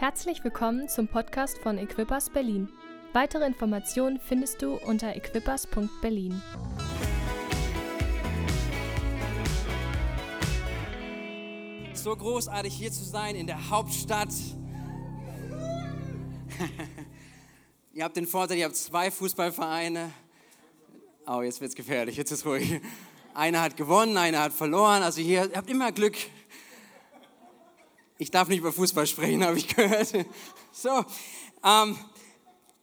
Herzlich willkommen zum Podcast von Equippers Berlin. Weitere Informationen findest du unter equippers.berlin. So großartig hier zu sein in der Hauptstadt. ihr habt den Vorteil, ihr habt zwei Fußballvereine. Oh, jetzt wird es gefährlich, jetzt ist ruhig. Einer hat gewonnen, einer hat verloren. Also hier, ihr habt immer Glück. Ich darf nicht über Fußball sprechen, habe ich gehört. So, ähm,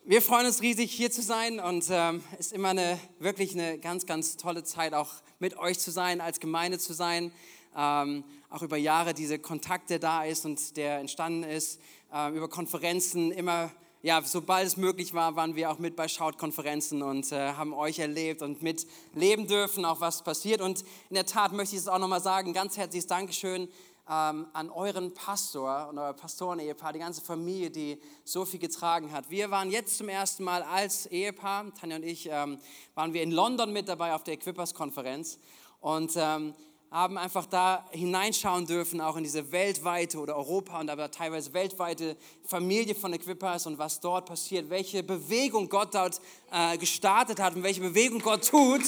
wir freuen uns riesig, hier zu sein und es ähm, ist immer eine, wirklich eine ganz, ganz tolle Zeit, auch mit euch zu sein, als Gemeinde zu sein. Ähm, auch über Jahre diese Kontakte da ist und der entstanden ist, äh, über Konferenzen immer ja, sobald es möglich war, waren wir auch mit bei Schaut-Konferenzen und äh, haben euch erlebt und mitleben dürfen, auch was passiert. Und in der Tat möchte ich es auch nochmal sagen, ganz herzliches Dankeschön ähm, an euren Pastor und euer Pastoren-Ehepaar, die ganze Familie, die so viel getragen hat. Wir waren jetzt zum ersten Mal als Ehepaar, Tanja und ich, ähm, waren wir in London mit dabei auf der Equippers-Konferenz und ähm, haben einfach da hineinschauen dürfen, auch in diese weltweite oder Europa und aber teilweise weltweite Familie von Equippers und was dort passiert, welche Bewegung Gott dort äh, gestartet hat und welche Bewegung Gott tut.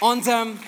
Und ähm,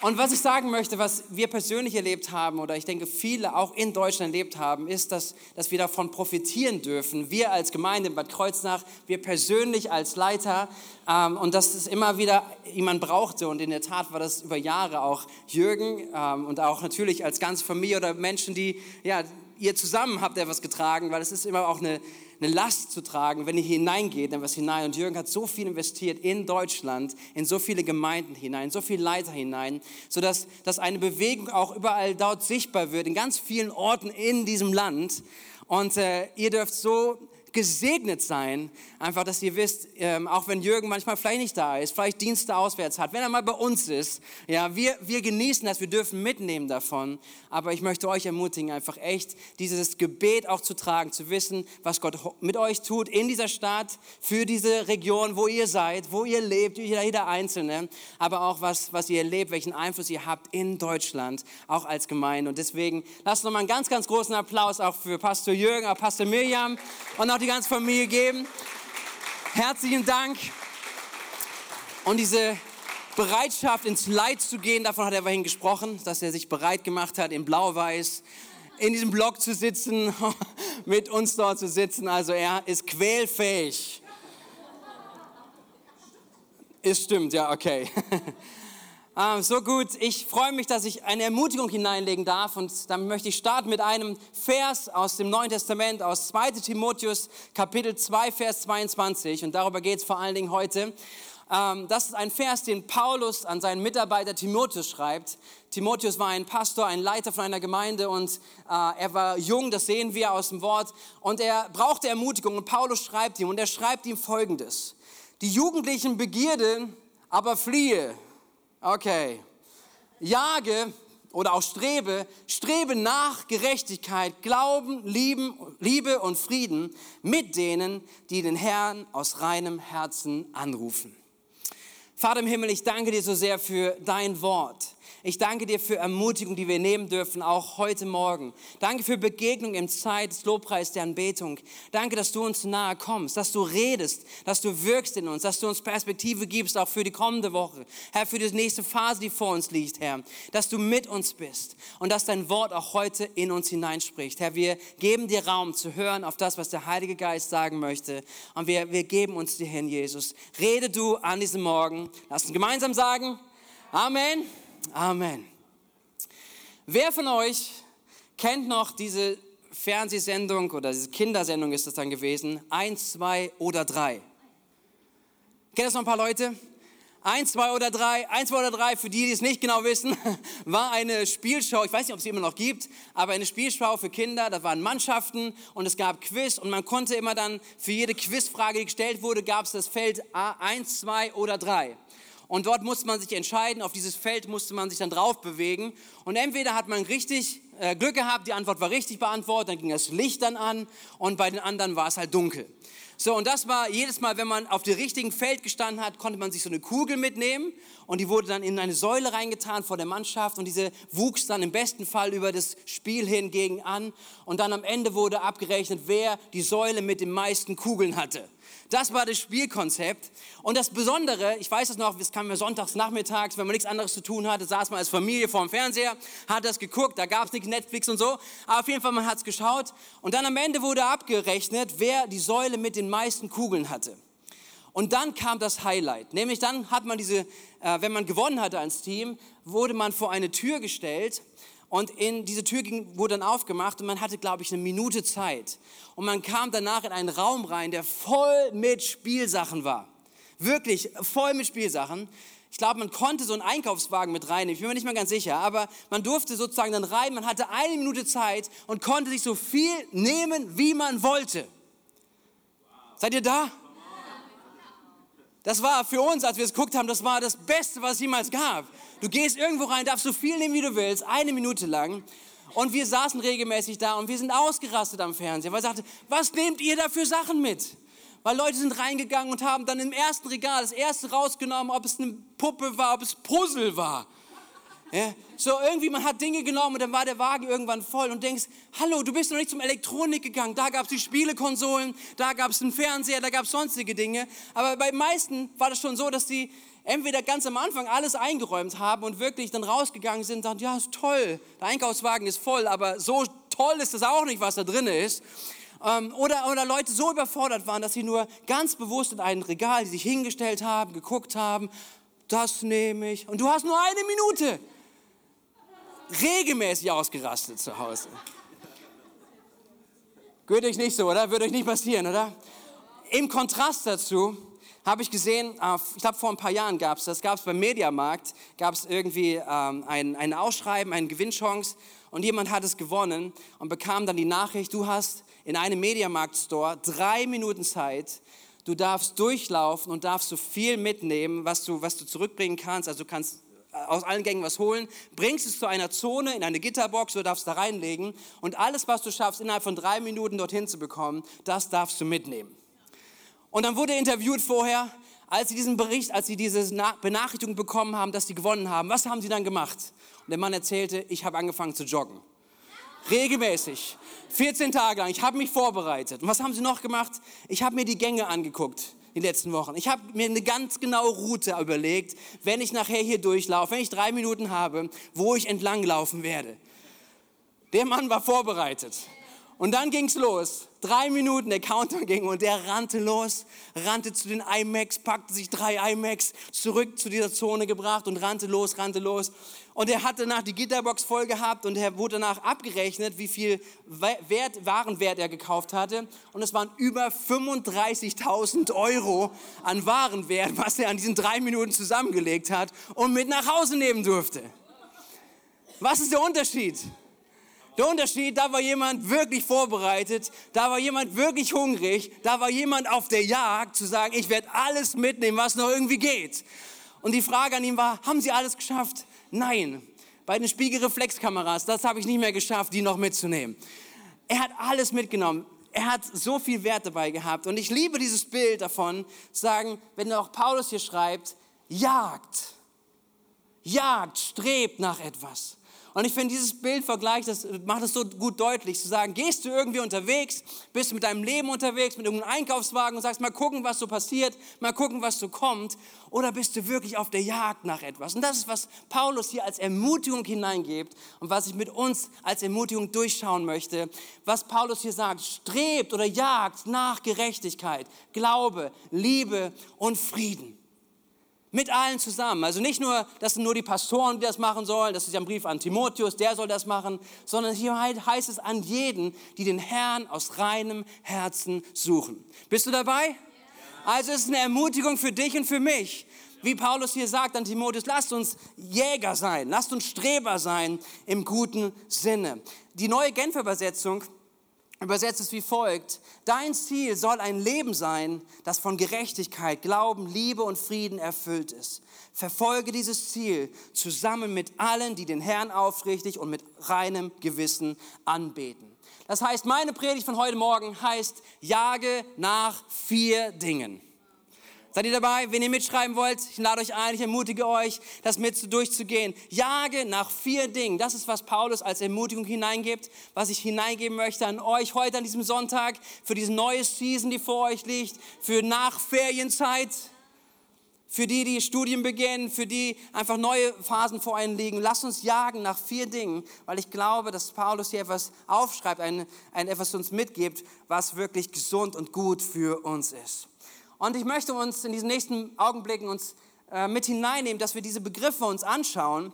und was ich sagen möchte, was wir persönlich erlebt haben oder ich denke viele auch in Deutschland erlebt haben, ist, dass, dass wir davon profitieren dürfen. Wir als Gemeinde in Bad Kreuznach, wir persönlich als Leiter ähm, und dass es immer wieder jemand brauchte und in der Tat war das über Jahre auch Jürgen ähm, und auch natürlich als ganze Familie oder Menschen, die, ja, ihr zusammen habt etwas getragen, weil es ist immer auch eine eine Last zu tragen, wenn ihr hineingeht, in was hinein. Und Jürgen hat so viel investiert in Deutschland, in so viele Gemeinden hinein, so viele Leiter hinein, sodass dass eine Bewegung auch überall dort sichtbar wird, in ganz vielen Orten in diesem Land. Und äh, ihr dürft so gesegnet sein, einfach, dass ihr wisst, ähm, auch wenn Jürgen manchmal vielleicht nicht da ist, vielleicht Dienste auswärts hat, wenn er mal bei uns ist, ja, wir, wir genießen das, wir dürfen mitnehmen davon, aber ich möchte euch ermutigen, einfach echt dieses Gebet auch zu tragen, zu wissen, was Gott mit euch tut in dieser Stadt, für diese Region, wo ihr seid, wo ihr lebt, jeder, jeder Einzelne, aber auch was, was ihr erlebt, welchen Einfluss ihr habt in Deutschland, auch als Gemeinde. Und deswegen lasst uns mal einen ganz, ganz großen Applaus auch für Pastor Jürgen, auch Pastor Mirjam und auch auch die ganze Familie geben. Herzlichen Dank. Und diese Bereitschaft, ins Leid zu gehen, davon hat er vorhin gesprochen, dass er sich bereit gemacht hat, in Blau-Weiß in diesem Block zu sitzen, mit uns dort zu sitzen. Also er ist quälfähig. Ist stimmt, ja, okay. Ah, so gut, ich freue mich, dass ich eine Ermutigung hineinlegen darf und dann möchte ich starten mit einem Vers aus dem Neuen Testament, aus 2 Timotheus Kapitel 2, Vers 22 und darüber geht es vor allen Dingen heute. Ähm, das ist ein Vers, den Paulus an seinen Mitarbeiter Timotheus schreibt. Timotheus war ein Pastor, ein Leiter von einer Gemeinde und äh, er war jung, das sehen wir aus dem Wort und er brauchte Ermutigung und Paulus schreibt ihm und er schreibt ihm folgendes. Die jugendlichen Begierde aber fliehe Okay. Jage oder auch strebe, strebe nach Gerechtigkeit, Glauben, Lieben, Liebe und Frieden mit denen, die den Herrn aus reinem Herzen anrufen. Vater im Himmel, ich danke dir so sehr für dein Wort. Ich danke dir für Ermutigung, die wir nehmen dürfen, auch heute Morgen. Danke für Begegnung im Zeit des Lobpreis der Anbetung. Danke, dass du uns nahe kommst, dass du redest, dass du wirkst in uns, dass du uns Perspektive gibst, auch für die kommende Woche. Herr, für die nächste Phase, die vor uns liegt, Herr. Dass du mit uns bist und dass dein Wort auch heute in uns hineinspricht. Herr, wir geben dir Raum zu hören auf das, was der Heilige Geist sagen möchte. Und wir, wir geben uns dir hin, Jesus. Rede du an diesem Morgen. Lass uns gemeinsam sagen, Amen. Amen. Wer von euch kennt noch diese Fernsehsendung oder diese Kindersendung ist das dann gewesen? Eins, zwei oder drei. Kennt das noch ein paar Leute? Eins, zwei oder drei, eins, zwei oder drei, für die, die es nicht genau wissen, war eine Spielschau, ich weiß nicht, ob es sie immer noch gibt, aber eine Spielschau für Kinder, da waren Mannschaften und es gab Quiz und man konnte immer dann, für jede Quizfrage, die gestellt wurde, gab es das Feld A1, 2 oder 3. Und dort musste man sich entscheiden, auf dieses Feld musste man sich dann drauf bewegen. Und entweder hat man richtig äh, Glück gehabt, die Antwort war richtig beantwortet, dann ging das Licht dann an und bei den anderen war es halt dunkel. So, und das war jedes Mal, wenn man auf dem richtigen Feld gestanden hat, konnte man sich so eine Kugel mitnehmen und die wurde dann in eine Säule reingetan vor der Mannschaft und diese wuchs dann im besten Fall über das Spiel hingegen an und dann am Ende wurde abgerechnet, wer die Säule mit den meisten Kugeln hatte. Das war das Spielkonzept. Und das Besondere, ich weiß es noch, es kam mir sonntags nachmittags, wenn man nichts anderes zu tun hatte, saß man als Familie vor dem Fernseher, hat das geguckt, da gab es nicht Netflix und so. Aber auf jeden Fall, man hat es geschaut. Und dann am Ende wurde abgerechnet, wer die Säule mit den meisten Kugeln hatte. Und dann kam das Highlight, nämlich dann hat man diese, äh, wenn man gewonnen hatte als Team, wurde man vor eine Tür gestellt und in diese Tür ging, wurde dann aufgemacht und man hatte, glaube ich, eine Minute Zeit. Und man kam danach in einen Raum rein, der voll mit Spielsachen war. Wirklich voll mit Spielsachen. Ich glaube, man konnte so einen Einkaufswagen mit reinnehmen. Ich bin mir nicht mal ganz sicher. Aber man durfte sozusagen dann rein. Man hatte eine Minute Zeit und konnte sich so viel nehmen, wie man wollte. Seid ihr da? Das war für uns, als wir es geguckt haben, das war das Beste, was es jemals gab. Du gehst irgendwo rein, darfst so viel nehmen, wie du willst, eine Minute lang. Und wir saßen regelmäßig da und wir sind ausgerastet am Fernseher, weil ich sagte, was nehmt ihr da für Sachen mit? Weil Leute sind reingegangen und haben dann im ersten Regal das erste rausgenommen, ob es eine Puppe war, ob es Puzzle war. Ja, so irgendwie, man hat Dinge genommen und dann war der Wagen irgendwann voll und denkst, hallo, du bist noch nicht zum Elektronik gegangen. Da gab es die Spielekonsolen, da gab es einen Fernseher, da gab es sonstige Dinge. Aber bei meisten war das schon so, dass die entweder ganz am Anfang alles eingeräumt haben und wirklich dann rausgegangen sind und sagen, ja, ist toll, der Einkaufswagen ist voll, aber so toll ist es auch nicht, was da drin ist. Ähm, oder, oder Leute so überfordert waren, dass sie nur ganz bewusst in ein Regal, die sich hingestellt haben, geguckt haben, das nehme ich. Und du hast nur eine Minute. Regelmäßig ausgerastet zu Hause. Gehört euch nicht so, oder? Würde euch nicht passieren, oder? Im Kontrast dazu habe ich gesehen, äh, ich glaube vor ein paar Jahren gab es das, gab es beim Mediamarkt, gab es irgendwie ähm, ein, ein Ausschreiben, eine Gewinnchance und jemand hat es gewonnen und bekam dann die Nachricht, du hast in einem Mediamarkt-Store drei Minuten Zeit, du darfst durchlaufen und darfst so viel mitnehmen, was du, was du zurückbringen kannst, also du kannst äh, aus allen Gängen was holen, bringst es zu einer Zone in eine Gitterbox, du darfst da reinlegen und alles, was du schaffst, innerhalb von drei Minuten dorthin zu bekommen, das darfst du mitnehmen. Und dann wurde er interviewt vorher, als sie diesen Bericht, als sie diese Benachrichtigung bekommen haben, dass sie gewonnen haben. Was haben sie dann gemacht? Und der Mann erzählte, ich habe angefangen zu joggen. Regelmäßig. 14 Tage lang. Ich habe mich vorbereitet. Und was haben sie noch gemacht? Ich habe mir die Gänge angeguckt die letzten Wochen. Ich habe mir eine ganz genaue Route überlegt, wenn ich nachher hier durchlaufe, wenn ich drei Minuten habe, wo ich entlang laufen werde. Der Mann war vorbereitet. Und dann ging es los. Drei Minuten, der Counter ging und der rannte los, rannte zu den IMAX, packte sich drei IMAX, zurück zu dieser Zone gebracht und rannte los, rannte los. Und er hatte danach die Gitterbox voll gehabt und er wurde danach abgerechnet, wie viel Wert, Warenwert er gekauft hatte. Und es waren über 35.000 Euro an Warenwert, was er an diesen drei Minuten zusammengelegt hat und mit nach Hause nehmen durfte. Was ist der Unterschied? Der Unterschied, da war jemand wirklich vorbereitet, da war jemand wirklich hungrig, da war jemand auf der Jagd zu sagen, ich werde alles mitnehmen, was noch irgendwie geht. Und die Frage an ihn war, haben Sie alles geschafft? Nein. Bei den Spiegelreflexkameras, das habe ich nicht mehr geschafft, die noch mitzunehmen. Er hat alles mitgenommen. Er hat so viel Wert dabei gehabt. Und ich liebe dieses Bild davon, sagen, wenn auch Paulus hier schreibt, jagt, jagt, strebt nach etwas. Und ich finde, dieses Bildvergleich, das macht es so gut deutlich, zu sagen, gehst du irgendwie unterwegs, bist mit deinem Leben unterwegs, mit irgendeinem Einkaufswagen und sagst, mal gucken, was so passiert, mal gucken, was so kommt, oder bist du wirklich auf der Jagd nach etwas? Und das ist, was Paulus hier als Ermutigung hineingibt und was ich mit uns als Ermutigung durchschauen möchte. Was Paulus hier sagt, strebt oder jagt nach Gerechtigkeit, Glaube, Liebe und Frieden. Mit allen zusammen. Also nicht nur, das sind nur die Pastoren, die das machen sollen, das ist ja ein Brief an Timotheus, der soll das machen, sondern hier heißt es an jeden, die den Herrn aus reinem Herzen suchen. Bist du dabei? Also es ist eine Ermutigung für dich und für mich. Wie Paulus hier sagt an Timotheus, lasst uns Jäger sein, lasst uns Streber sein im guten Sinne. Die neue Genfer Übersetzung übersetzt es wie folgt. Dein Ziel soll ein Leben sein, das von Gerechtigkeit, Glauben, Liebe und Frieden erfüllt ist. Verfolge dieses Ziel zusammen mit allen, die den Herrn aufrichtig und mit reinem Gewissen anbeten. Das heißt, meine Predigt von heute Morgen heißt, jage nach vier Dingen. Seid ihr dabei? Wenn ihr mitschreiben wollt, ich lade euch ein, ich ermutige euch, das mit durchzugehen. Jage nach vier Dingen. Das ist, was Paulus als Ermutigung hineingibt, was ich hineingeben möchte an euch heute an diesem Sonntag, für diese neue Season, die vor euch liegt, für nach Ferienzeit für die, die Studien beginnen, für die einfach neue Phasen vor ihnen liegen. Lass uns jagen nach vier Dingen, weil ich glaube, dass Paulus hier etwas aufschreibt, ein, ein etwas uns mitgibt, was wirklich gesund und gut für uns ist. Und ich möchte uns in diesen nächsten Augenblicken uns äh, mit hineinnehmen, dass wir diese Begriffe uns anschauen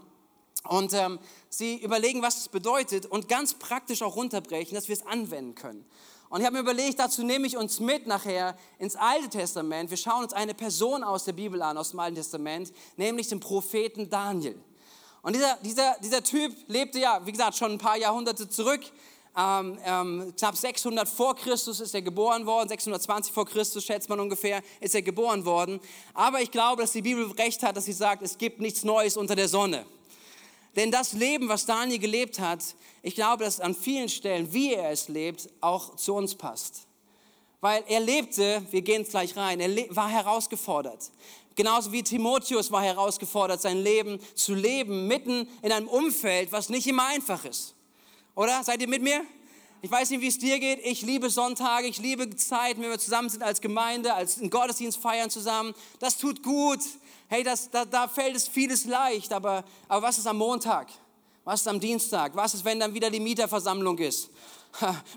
und ähm, sie überlegen, was es bedeutet und ganz praktisch auch runterbrechen, dass wir es anwenden können. Und ich habe mir überlegt, dazu nehme ich uns mit nachher ins Alte Testament. Wir schauen uns eine Person aus der Bibel an, aus dem Alten Testament, nämlich den Propheten Daniel. Und dieser, dieser, dieser Typ lebte ja, wie gesagt, schon ein paar Jahrhunderte zurück. Ähm, ähm, knapp 600 vor Christus ist er geboren worden, 620 vor Christus schätzt man ungefähr, ist er geboren worden. Aber ich glaube, dass die Bibel recht hat, dass sie sagt, es gibt nichts Neues unter der Sonne. Denn das Leben, was Daniel gelebt hat, ich glaube, dass an vielen Stellen, wie er es lebt, auch zu uns passt. Weil er lebte, wir gehen gleich rein, er war herausgefordert. Genauso wie Timotheus war herausgefordert, sein Leben zu leben, mitten in einem Umfeld, was nicht immer einfach ist. Oder? Seid ihr mit mir? Ich weiß nicht, wie es dir geht. Ich liebe Sonntage, ich liebe Zeiten, wenn wir zusammen sind als Gemeinde, als einen Gottesdienst feiern zusammen. Das tut gut. Hey, das, da, da fällt es vieles leicht, aber, aber was ist am Montag? Was ist am Dienstag? Was ist, wenn dann wieder die Mieterversammlung ist?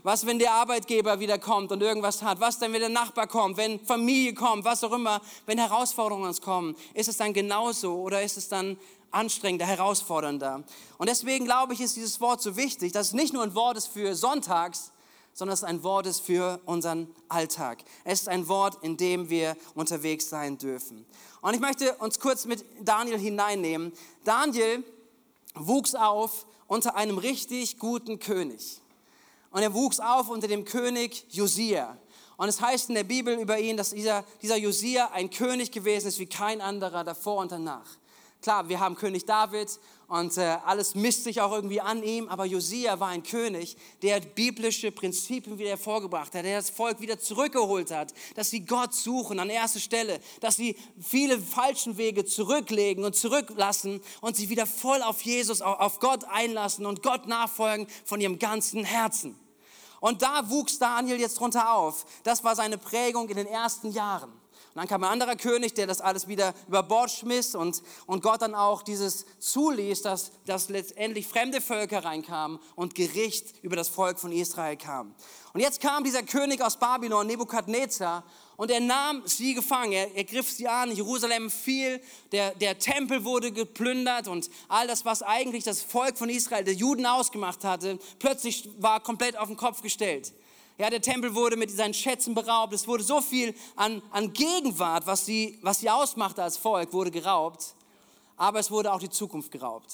Was, wenn der Arbeitgeber wieder kommt und irgendwas hat? Was denn, wenn der Nachbar kommt? Wenn Familie kommt? Was auch immer? Wenn Herausforderungen uns kommen? Ist es dann genauso oder ist es dann anstrengender, herausfordernder. Und deswegen glaube ich, ist dieses Wort so wichtig, dass es nicht nur ein Wort ist für Sonntags, sondern es ein Wort ist für unseren Alltag. Es ist ein Wort, in dem wir unterwegs sein dürfen. Und ich möchte uns kurz mit Daniel hineinnehmen. Daniel wuchs auf unter einem richtig guten König. Und er wuchs auf unter dem König Josia. Und es heißt in der Bibel über ihn, dass dieser, dieser Josia ein König gewesen ist wie kein anderer davor und danach. Klar, wir haben König David und äh, alles misst sich auch irgendwie an ihm, aber Josia war ein König, der biblische Prinzipien wieder hervorgebracht hat, der das Volk wieder zurückgeholt hat, dass sie Gott suchen an erster Stelle, dass sie viele falschen Wege zurücklegen und zurücklassen und sich wieder voll auf Jesus, auf Gott einlassen und Gott nachfolgen von ihrem ganzen Herzen. Und da wuchs Daniel jetzt drunter auf. Das war seine Prägung in den ersten Jahren dann kam ein anderer König, der das alles wieder über Bord schmiss und, und Gott dann auch dieses zuließ, dass, dass letztendlich fremde Völker reinkamen und Gericht über das Volk von Israel kam. Und jetzt kam dieser König aus Babylon, Nebukadnezar, und er nahm sie gefangen, er, er griff sie an, Jerusalem fiel, der, der Tempel wurde geplündert und all das, was eigentlich das Volk von Israel, der Juden ausgemacht hatte, plötzlich war komplett auf den Kopf gestellt. Ja, der Tempel wurde mit seinen Schätzen beraubt. Es wurde so viel an, an Gegenwart, was sie, was sie ausmachte als Volk, wurde geraubt. Aber es wurde auch die Zukunft geraubt.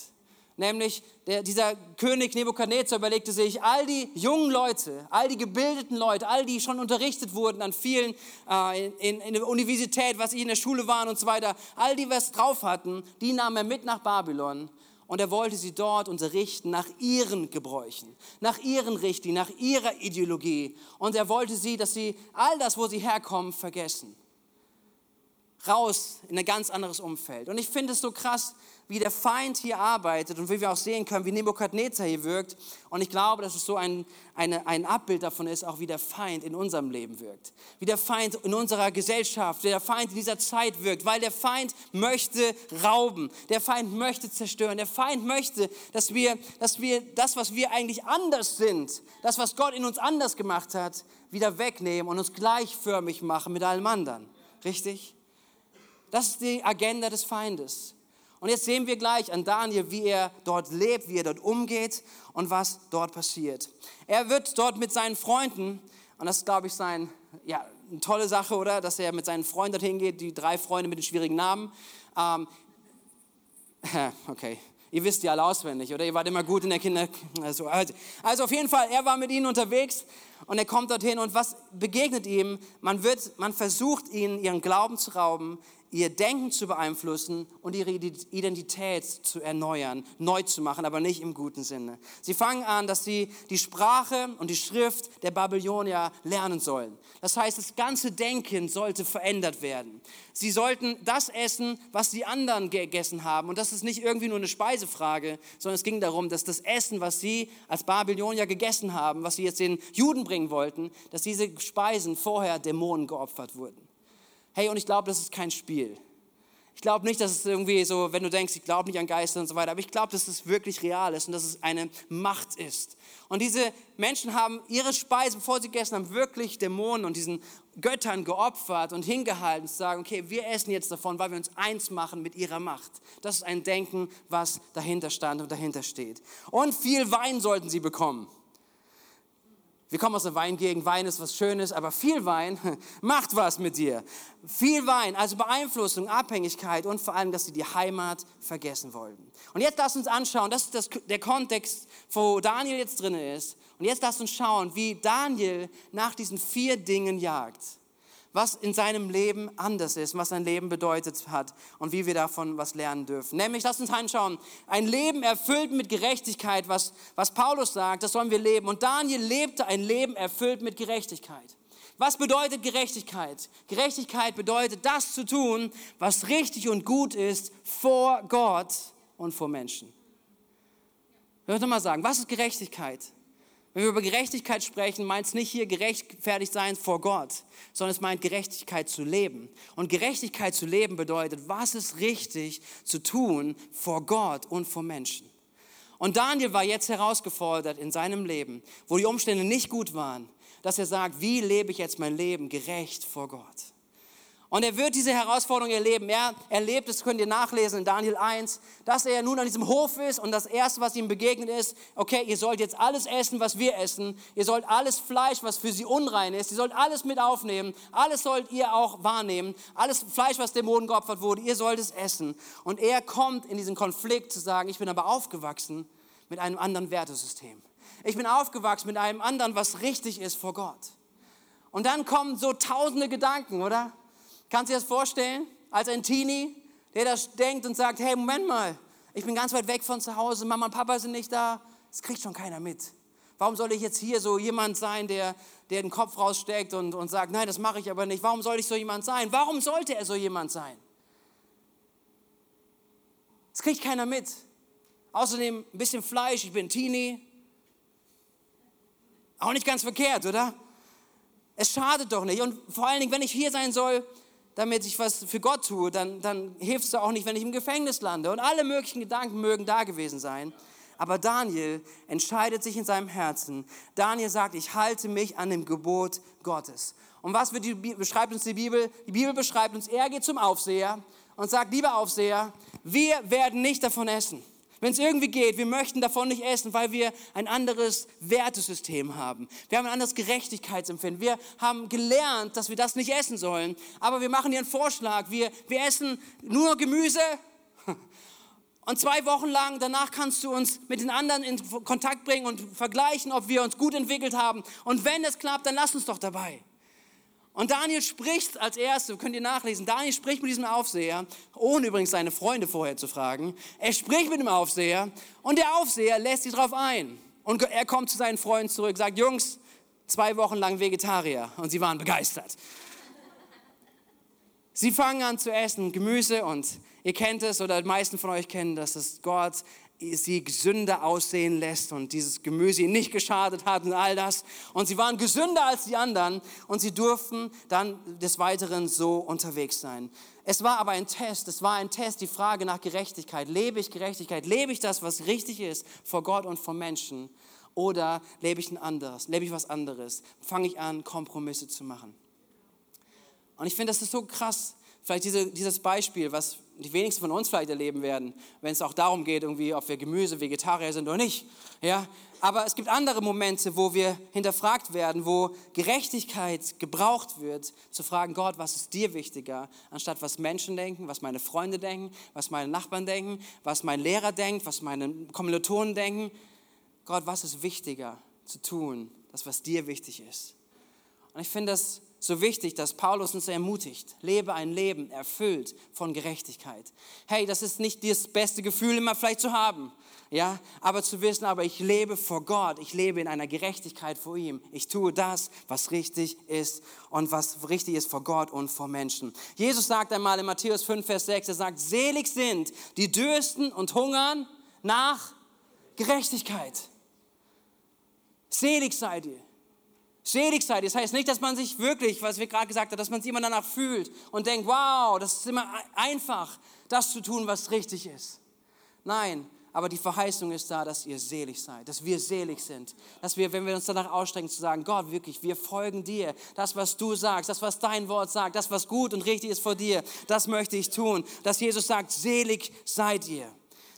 Nämlich der, dieser König Nebukadnezar überlegte sich, all die jungen Leute, all die gebildeten Leute, all die schon unterrichtet wurden an vielen, äh, in, in der Universität, was ich in der Schule waren und so weiter, all die was drauf hatten, die nahm er mit nach Babylon und er wollte sie dort unterrichten nach ihren Gebräuchen, nach ihren Richtlinien, nach ihrer Ideologie. Und er wollte sie, dass sie all das, wo sie herkommen, vergessen. Raus in ein ganz anderes Umfeld. Und ich finde es so krass, wie der Feind hier arbeitet und wie wir auch sehen können, wie Nebukadnezar hier wirkt. Und ich glaube, dass es so ein, eine, ein Abbild davon ist, auch wie der Feind in unserem Leben wirkt. Wie der Feind in unserer Gesellschaft, wie der Feind in dieser Zeit wirkt. Weil der Feind möchte rauben. Der Feind möchte zerstören. Der Feind möchte, dass wir, dass wir das, was wir eigentlich anders sind, das, was Gott in uns anders gemacht hat, wieder wegnehmen und uns gleichförmig machen mit allem anderen. Richtig? Das ist die Agenda des Feindes. Und jetzt sehen wir gleich an Daniel, wie er dort lebt, wie er dort umgeht und was dort passiert. Er wird dort mit seinen Freunden, und das ist, glaube ich, sein, ja, eine tolle Sache, oder? Dass er mit seinen Freunden dorthin geht, die drei Freunde mit den schwierigen Namen. Ähm, okay, ihr wisst die alle auswendig, oder? Ihr wart immer gut in der Kinder. Also, also auf jeden Fall, er war mit ihnen unterwegs und er kommt dorthin und was begegnet ihm? Man, wird, man versucht ihn, ihren Glauben zu rauben, ihr Denken zu beeinflussen und ihre Identität zu erneuern, neu zu machen, aber nicht im guten Sinne. Sie fangen an, dass sie die Sprache und die Schrift der Babylonier lernen sollen. Das heißt, das ganze Denken sollte verändert werden. Sie sollten das essen, was die anderen gegessen haben. Und das ist nicht irgendwie nur eine Speisefrage, sondern es ging darum, dass das Essen, was sie als Babylonier gegessen haben, was sie jetzt den Juden bringen wollten, dass diese Speisen vorher Dämonen geopfert wurden. Hey, und ich glaube, das ist kein Spiel. Ich glaube nicht, dass es irgendwie so, wenn du denkst, ich glaube nicht an Geister und so weiter, aber ich glaube, dass es wirklich real ist und dass es eine Macht ist. Und diese Menschen haben ihre Speise, bevor sie gegessen haben, wirklich Dämonen und diesen Göttern geopfert und hingehalten, zu sagen, okay, wir essen jetzt davon, weil wir uns eins machen mit ihrer Macht. Das ist ein Denken, was dahinter stand und dahinter steht. Und viel Wein sollten sie bekommen. Wir kommen aus der Weingegend, Wein ist was Schönes, aber viel Wein macht was mit dir. Viel Wein, also Beeinflussung, Abhängigkeit und vor allem, dass sie die Heimat vergessen wollten. Und jetzt lass uns anschauen, das ist das, der Kontext, wo Daniel jetzt drin ist. Und jetzt lass uns schauen, wie Daniel nach diesen vier Dingen jagt was in seinem Leben anders ist, was sein Leben bedeutet hat und wie wir davon was lernen dürfen. Nämlich, lass uns anschauen, ein Leben erfüllt mit Gerechtigkeit, was, was Paulus sagt, das sollen wir leben. Und Daniel lebte ein Leben erfüllt mit Gerechtigkeit. Was bedeutet Gerechtigkeit? Gerechtigkeit bedeutet, das zu tun, was richtig und gut ist vor Gott und vor Menschen. Würde mal sagen, was ist Gerechtigkeit? Wenn wir über Gerechtigkeit sprechen, meint es nicht hier gerechtfertigt sein vor Gott, sondern es meint Gerechtigkeit zu leben. Und Gerechtigkeit zu leben bedeutet, was ist richtig zu tun vor Gott und vor Menschen. Und Daniel war jetzt herausgefordert in seinem Leben, wo die Umstände nicht gut waren, dass er sagt, wie lebe ich jetzt mein Leben gerecht vor Gott? Und er wird diese Herausforderung erleben. Er erlebt, das könnt ihr nachlesen in Daniel 1, dass er nun an diesem Hof ist und das Erste, was ihm begegnet ist, okay, ihr sollt jetzt alles essen, was wir essen. Ihr sollt alles Fleisch, was für sie unrein ist, ihr sollt alles mit aufnehmen. Alles sollt ihr auch wahrnehmen. Alles Fleisch, was Dämonen geopfert wurde, ihr sollt es essen. Und er kommt in diesen Konflikt zu sagen, ich bin aber aufgewachsen mit einem anderen Wertesystem. Ich bin aufgewachsen mit einem anderen, was richtig ist vor Gott. Und dann kommen so tausende Gedanken, oder? Kannst du dir das vorstellen? Als ein Teenie, der das denkt und sagt, hey, Moment mal, ich bin ganz weit weg von zu Hause, Mama und Papa sind nicht da, das kriegt schon keiner mit. Warum soll ich jetzt hier so jemand sein, der, der den Kopf raussteckt und, und sagt, nein, das mache ich aber nicht. Warum soll ich so jemand sein? Warum sollte er so jemand sein? Das kriegt keiner mit. Außerdem ein bisschen Fleisch, ich bin Teenie. Auch nicht ganz verkehrt, oder? Es schadet doch nicht. Und vor allen Dingen, wenn ich hier sein soll, damit ich was für Gott tue, dann, dann hilft es auch nicht, wenn ich im Gefängnis lande. Und alle möglichen Gedanken mögen da gewesen sein. Aber Daniel entscheidet sich in seinem Herzen. Daniel sagt, ich halte mich an dem Gebot Gottes. Und was die, beschreibt uns die Bibel? Die Bibel beschreibt uns, er geht zum Aufseher und sagt, lieber Aufseher, wir werden nicht davon essen. Wenn es irgendwie geht, wir möchten davon nicht essen, weil wir ein anderes Wertesystem haben. Wir haben ein anderes Gerechtigkeitsempfinden. Wir haben gelernt, dass wir das nicht essen sollen. Aber wir machen dir einen Vorschlag. Wir, wir essen nur Gemüse. Und zwei Wochen lang, danach kannst du uns mit den anderen in Kontakt bringen und vergleichen, ob wir uns gut entwickelt haben. Und wenn es klappt, dann lass uns doch dabei. Und Daniel spricht als Erste, könnt ihr nachlesen, Daniel spricht mit diesem Aufseher, ohne übrigens seine Freunde vorher zu fragen. Er spricht mit dem Aufseher und der Aufseher lässt sich darauf ein. Und er kommt zu seinen Freunden zurück, sagt, Jungs, zwei Wochen lang Vegetarier. Und sie waren begeistert. Sie fangen an zu essen Gemüse und ihr kennt es oder die meisten von euch kennen das, dass Gott sie gesünder aussehen lässt und dieses Gemüse ihnen nicht geschadet hat und all das. Und sie waren gesünder als die anderen und sie durften dann des Weiteren so unterwegs sein. Es war aber ein Test, es war ein Test, die Frage nach Gerechtigkeit. Lebe ich Gerechtigkeit? Lebe ich das, was richtig ist vor Gott und vor Menschen? Oder lebe ich ein anderes? Lebe ich was anderes? Fange ich an, Kompromisse zu machen? Und ich finde, das ist so krass. Vielleicht diese, dieses Beispiel, was die wenigsten von uns vielleicht erleben werden, wenn es auch darum geht, irgendwie, ob wir Gemüse, Vegetarier sind oder nicht. Ja? Aber es gibt andere Momente, wo wir hinterfragt werden, wo Gerechtigkeit gebraucht wird, zu fragen, Gott, was ist dir wichtiger, anstatt was Menschen denken, was meine Freunde denken, was meine Nachbarn denken, was mein Lehrer denkt, was meine Kommilitonen denken. Gott, was ist wichtiger zu tun, das, was dir wichtig ist? Und ich finde das so wichtig, dass Paulus uns ermutigt, lebe ein Leben erfüllt von Gerechtigkeit. Hey, das ist nicht das beste Gefühl immer vielleicht zu haben, ja, aber zu wissen, aber ich lebe vor Gott, ich lebe in einer Gerechtigkeit vor ihm. Ich tue das, was richtig ist und was richtig ist vor Gott und vor Menschen. Jesus sagt einmal in Matthäus 5, Vers 6, er sagt, selig sind die dürsten und hungern nach Gerechtigkeit. Selig seid ihr. Selig seid ihr. Das heißt nicht, dass man sich wirklich, was wir gerade gesagt haben, dass man sich immer danach fühlt und denkt, wow, das ist immer einfach, das zu tun, was richtig ist. Nein, aber die Verheißung ist da, dass ihr selig seid, dass wir selig sind, dass wir, wenn wir uns danach ausstrecken, zu sagen, Gott, wirklich, wir folgen dir, das, was du sagst, das, was dein Wort sagt, das, was gut und richtig ist vor dir, das möchte ich tun, dass Jesus sagt, selig seid ihr.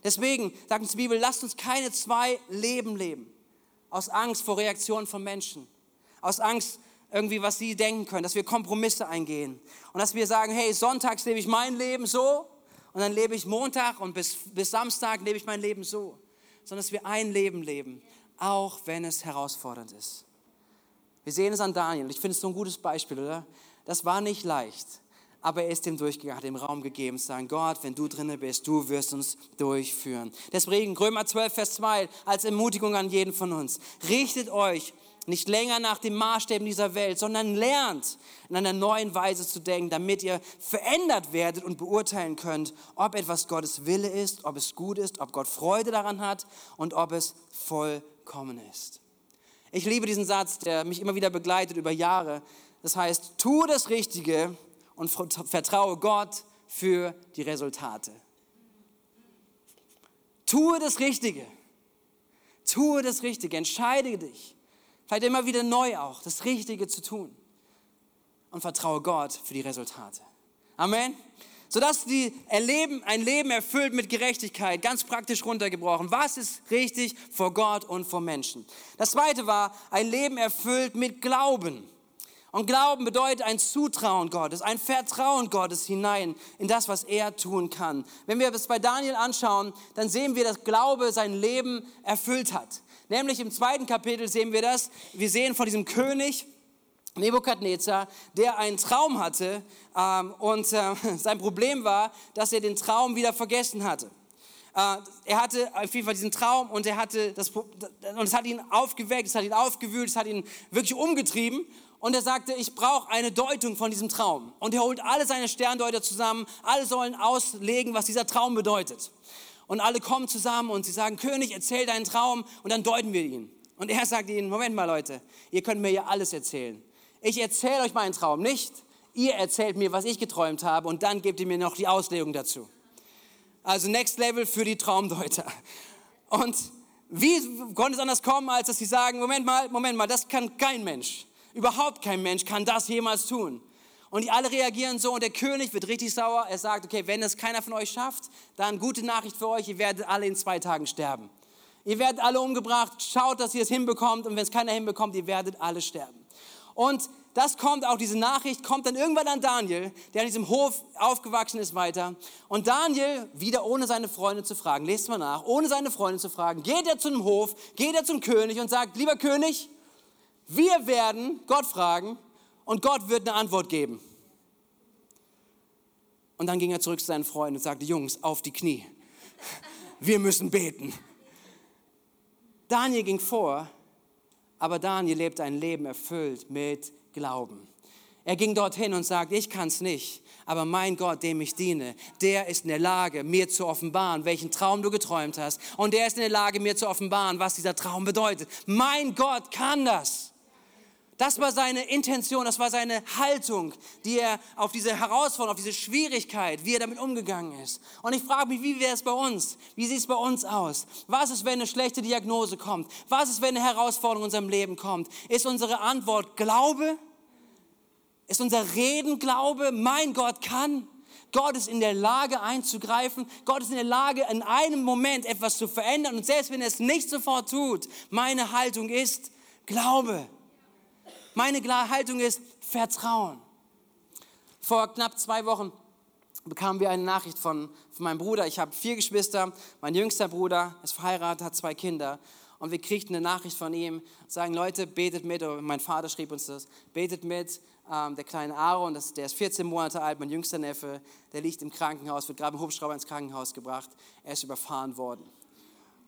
Deswegen sagt uns die Bibel, lasst uns keine zwei Leben leben, aus Angst vor Reaktionen von Menschen, aus Angst irgendwie, was sie denken können, dass wir Kompromisse eingehen und dass wir sagen, hey, sonntags lebe ich mein Leben so und dann lebe ich Montag und bis, bis Samstag lebe ich mein Leben so, sondern dass wir ein Leben leben, auch wenn es herausfordernd ist. Wir sehen es an Daniel. Ich finde es so ein gutes Beispiel, oder? Das war nicht leicht, aber er ist dem durchgegangen, hat dem Raum gegeben, zu sagen, Gott, wenn du drinne bist, du wirst uns durchführen. Deswegen Römer 12, Vers 2 als Ermutigung an jeden von uns. Richtet euch nicht länger nach den Maßstäben dieser Welt, sondern lernt in einer neuen Weise zu denken, damit ihr verändert werdet und beurteilen könnt, ob etwas Gottes Wille ist, ob es gut ist, ob Gott Freude daran hat und ob es vollkommen ist. Ich liebe diesen Satz, der mich immer wieder begleitet über Jahre. Das heißt, tue das Richtige und vertraue Gott für die Resultate. Tue das Richtige. Tue das Richtige. Entscheide dich Vielleicht immer wieder neu auch, das Richtige zu tun. Und vertraue Gott für die Resultate. Amen. Sodass die erleben, ein Leben erfüllt mit Gerechtigkeit, ganz praktisch runtergebrochen. Was ist richtig vor Gott und vor Menschen? Das zweite war ein Leben erfüllt mit Glauben. Und Glauben bedeutet ein Zutrauen Gottes, ein Vertrauen Gottes hinein in das, was er tun kann. Wenn wir das bei Daniel anschauen, dann sehen wir, dass Glaube sein Leben erfüllt hat. Nämlich im zweiten Kapitel sehen wir das. Wir sehen von diesem König, Nebukadnezar, der einen Traum hatte ähm, und äh, sein Problem war, dass er den Traum wieder vergessen hatte. Äh, er hatte auf jeden Fall diesen Traum und er hatte das und es hat ihn aufgeweckt, es hat ihn aufgewühlt, es hat ihn wirklich umgetrieben und er sagte, ich brauche eine Deutung von diesem Traum. Und er holt alle seine Sterndeuter zusammen, alle sollen auslegen, was dieser Traum bedeutet. Und alle kommen zusammen und sie sagen, König, erzähl deinen Traum und dann deuten wir ihn. Und er sagt ihnen, Moment mal Leute, ihr könnt mir ja alles erzählen. Ich erzähle euch meinen Traum nicht. Ihr erzählt mir, was ich geträumt habe und dann gebt ihr mir noch die Auslegung dazu. Also Next Level für die Traumdeuter. Und wie konnte es anders kommen, als dass sie sagen, Moment mal, Moment mal, das kann kein Mensch. Überhaupt kein Mensch kann das jemals tun. Und die alle reagieren so und der König wird richtig sauer. Er sagt, okay, wenn es keiner von euch schafft, dann gute Nachricht für euch, ihr werdet alle in zwei Tagen sterben. Ihr werdet alle umgebracht, schaut, dass ihr es hinbekommt und wenn es keiner hinbekommt, ihr werdet alle sterben. Und das kommt auch, diese Nachricht kommt dann irgendwann an Daniel, der an diesem Hof aufgewachsen ist, weiter. Und Daniel, wieder ohne seine Freunde zu fragen, lest mal nach, ohne seine Freunde zu fragen, geht er zu dem Hof, geht er zum König und sagt, lieber König, wir werden Gott fragen, und Gott wird eine Antwort geben. Und dann ging er zurück zu seinen Freunden und sagte, Jungs, auf die Knie. Wir müssen beten. Daniel ging vor, aber Daniel lebte ein Leben erfüllt mit Glauben. Er ging dorthin und sagte, ich kann es nicht, aber mein Gott, dem ich diene, der ist in der Lage, mir zu offenbaren, welchen Traum du geträumt hast. Und der ist in der Lage, mir zu offenbaren, was dieser Traum bedeutet. Mein Gott kann das. Das war seine Intention, das war seine Haltung, die er auf diese Herausforderung, auf diese Schwierigkeit, wie er damit umgegangen ist. Und ich frage mich, wie wäre es bei uns? Wie sieht es bei uns aus? Was ist, wenn eine schlechte Diagnose kommt? Was ist, wenn eine Herausforderung in unserem Leben kommt? Ist unsere Antwort Glaube? Ist unser Reden Glaube? Mein Gott kann. Gott ist in der Lage einzugreifen. Gott ist in der Lage, in einem Moment etwas zu verändern. Und selbst wenn er es nicht sofort tut, meine Haltung ist Glaube. Meine Haltung ist Vertrauen. Vor knapp zwei Wochen bekamen wir eine Nachricht von, von meinem Bruder. Ich habe vier Geschwister. Mein jüngster Bruder ist verheiratet, hat zwei Kinder. und wir kriegten eine Nachricht von ihm, sagen, Leute, betet mit, oder mein Vater schrieb uns das, betet mit, ähm, der kleine Aaron, das, der ist 14 Monate alt, mein jüngster Neffe, der liegt im Krankenhaus, wird gerade im Hubschrauber ins Krankenhaus gebracht, er ist überfahren worden.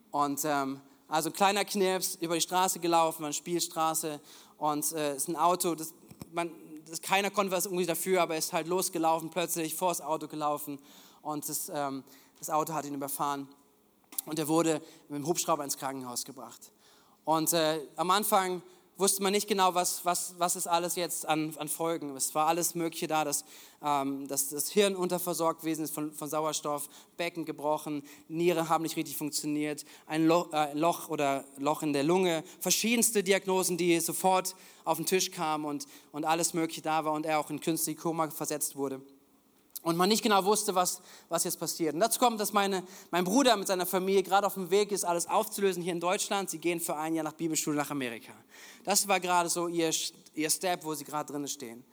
Und ähm, also ein kleiner Knirps, über die Straße gelaufen, eine Spielstraße und es äh, ist ein Auto, das, man, das, keiner konnte was irgendwie dafür, aber er ist halt losgelaufen, plötzlich vor das Auto gelaufen und das, ähm, das Auto hat ihn überfahren und er wurde mit dem Hubschrauber ins Krankenhaus gebracht. Und äh, am Anfang wusste man nicht genau, was, was, was ist alles jetzt an, an Folgen. Es war alles Mögliche da, dass, ähm, dass das Hirn unterversorgt gewesen ist von, von Sauerstoff, Becken gebrochen, Niere haben nicht richtig funktioniert, ein Loch, äh, Loch oder Loch in der Lunge, verschiedenste Diagnosen, die sofort auf den Tisch kamen und, und alles Mögliche da war und er auch in künstliche Koma versetzt wurde und man nicht genau wusste, was, was jetzt passiert. Und dazu kommt, dass meine, mein Bruder mit seiner Familie gerade auf dem Weg ist, alles aufzulösen hier in Deutschland. Sie gehen für ein Jahr nach Bibelschule nach Amerika. Das war gerade so ihr, ihr Step, wo sie gerade drin stehen.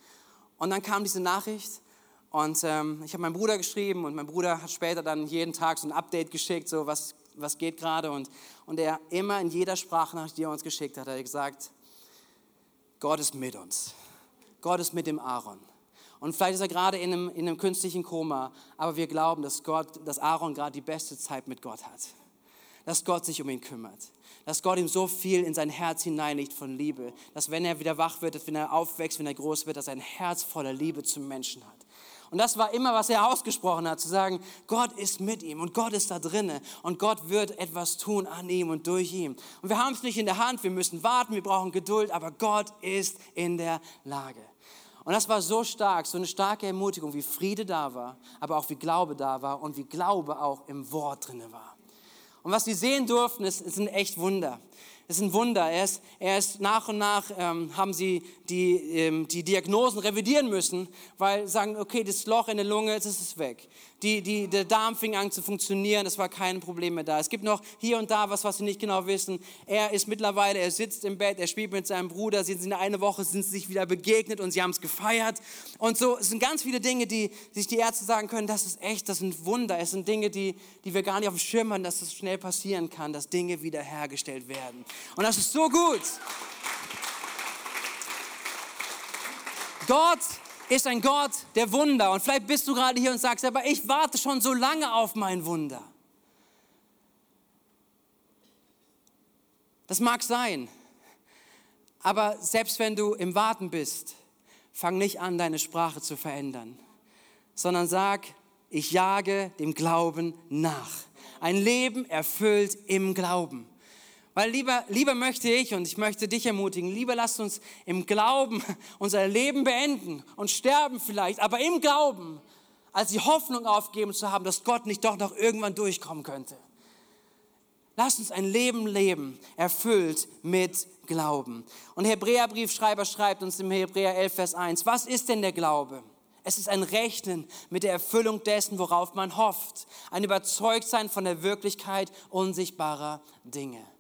Und dann kam diese Nachricht und ähm, ich habe meinem Bruder geschrieben und mein Bruder hat später dann jeden Tag so ein Update geschickt, so was, was geht gerade. Und, und er immer in jeder Sprachnachricht, die er uns geschickt hat, hat er gesagt, Gott ist mit uns. Gott ist mit dem Aaron. Und vielleicht ist er gerade in einem, in einem künstlichen Koma, aber wir glauben, dass, Gott, dass Aaron gerade die beste Zeit mit Gott hat. Dass Gott sich um ihn kümmert. Dass Gott ihm so viel in sein Herz hineinlegt von Liebe. Dass wenn er wieder wach wird, dass wenn er aufwächst, wenn er groß wird, dass er ein Herz voller Liebe zum Menschen hat. Und das war immer, was er ausgesprochen hat, zu sagen, Gott ist mit ihm und Gott ist da drinne und Gott wird etwas tun an ihm und durch ihn. Und wir haben es nicht in der Hand, wir müssen warten, wir brauchen Geduld, aber Gott ist in der Lage. Und das war so stark, so eine starke Ermutigung, wie Friede da war, aber auch wie Glaube da war und wie Glaube auch im Wort drin war. Und was sie sehen durften, ist, ist ein echt Wunder. Es ist ein Wunder. Er er ist nach und nach ähm, haben sie die, ähm, die Diagnosen revidieren müssen, weil sagen, okay, das Loch in der Lunge, das ist weg. Die, die, der Darm fing an zu funktionieren, es war kein Problem mehr da. Es gibt noch hier und da was, was sie nicht genau wissen. Er ist mittlerweile, er sitzt im Bett, er spielt mit seinem Bruder, sie sind in eine Woche, sind sich wieder begegnet und sie haben es gefeiert. Und so, es sind ganz viele Dinge, die sich die Ärzte sagen können, das ist echt, das sind Wunder. Es sind Dinge, die, die wir gar nicht auf dem Schirm haben, dass es schnell passieren kann, dass Dinge wiederhergestellt werden. Und das ist so gut. Gott ist ein Gott der Wunder. Und vielleicht bist du gerade hier und sagst, aber ich warte schon so lange auf mein Wunder. Das mag sein. Aber selbst wenn du im Warten bist, fang nicht an, deine Sprache zu verändern, sondern sag, ich jage dem Glauben nach. Ein Leben erfüllt im Glauben. Weil lieber, lieber möchte ich und ich möchte dich ermutigen, lieber lasst uns im Glauben unser Leben beenden und sterben vielleicht, aber im Glauben, als die Hoffnung aufgeben zu haben, dass Gott nicht doch noch irgendwann durchkommen könnte. Lasst uns ein Leben leben, erfüllt mit Glauben. Und Hebräerbriefschreiber schreibt uns im Hebräer 11, Vers 1, was ist denn der Glaube? Es ist ein Rechnen mit der Erfüllung dessen, worauf man hofft. Ein Überzeugtsein von der Wirklichkeit unsichtbarer Dinge.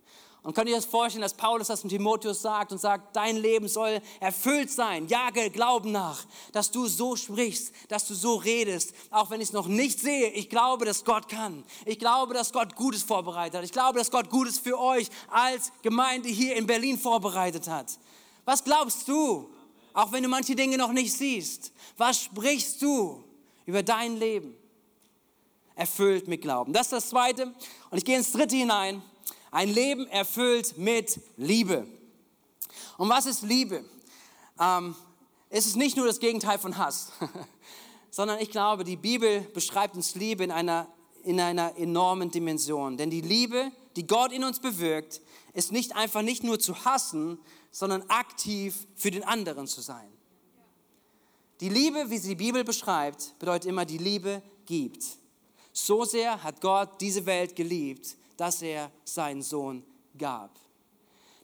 Und könnt ihr euch das vorstellen, dass Paulus das mit Timotheus sagt und sagt, dein Leben soll erfüllt sein. Jage Glauben nach, dass du so sprichst, dass du so redest, auch wenn ich es noch nicht sehe. Ich glaube, dass Gott kann. Ich glaube, dass Gott Gutes vorbereitet hat. Ich glaube, dass Gott Gutes für euch als Gemeinde hier in Berlin vorbereitet hat. Was glaubst du, auch wenn du manche Dinge noch nicht siehst? Was sprichst du über dein Leben? Erfüllt mit Glauben. Das ist das Zweite. Und ich gehe ins Dritte hinein. Ein Leben erfüllt mit Liebe. Und was ist Liebe? Ähm, es ist nicht nur das Gegenteil von Hass, sondern ich glaube, die Bibel beschreibt uns Liebe in einer, in einer enormen Dimension. Denn die Liebe, die Gott in uns bewirkt, ist nicht einfach nicht nur zu hassen, sondern aktiv für den anderen zu sein. Die Liebe, wie sie die Bibel beschreibt, bedeutet immer, die Liebe gibt. So sehr hat Gott diese Welt geliebt, dass er seinen Sohn gab.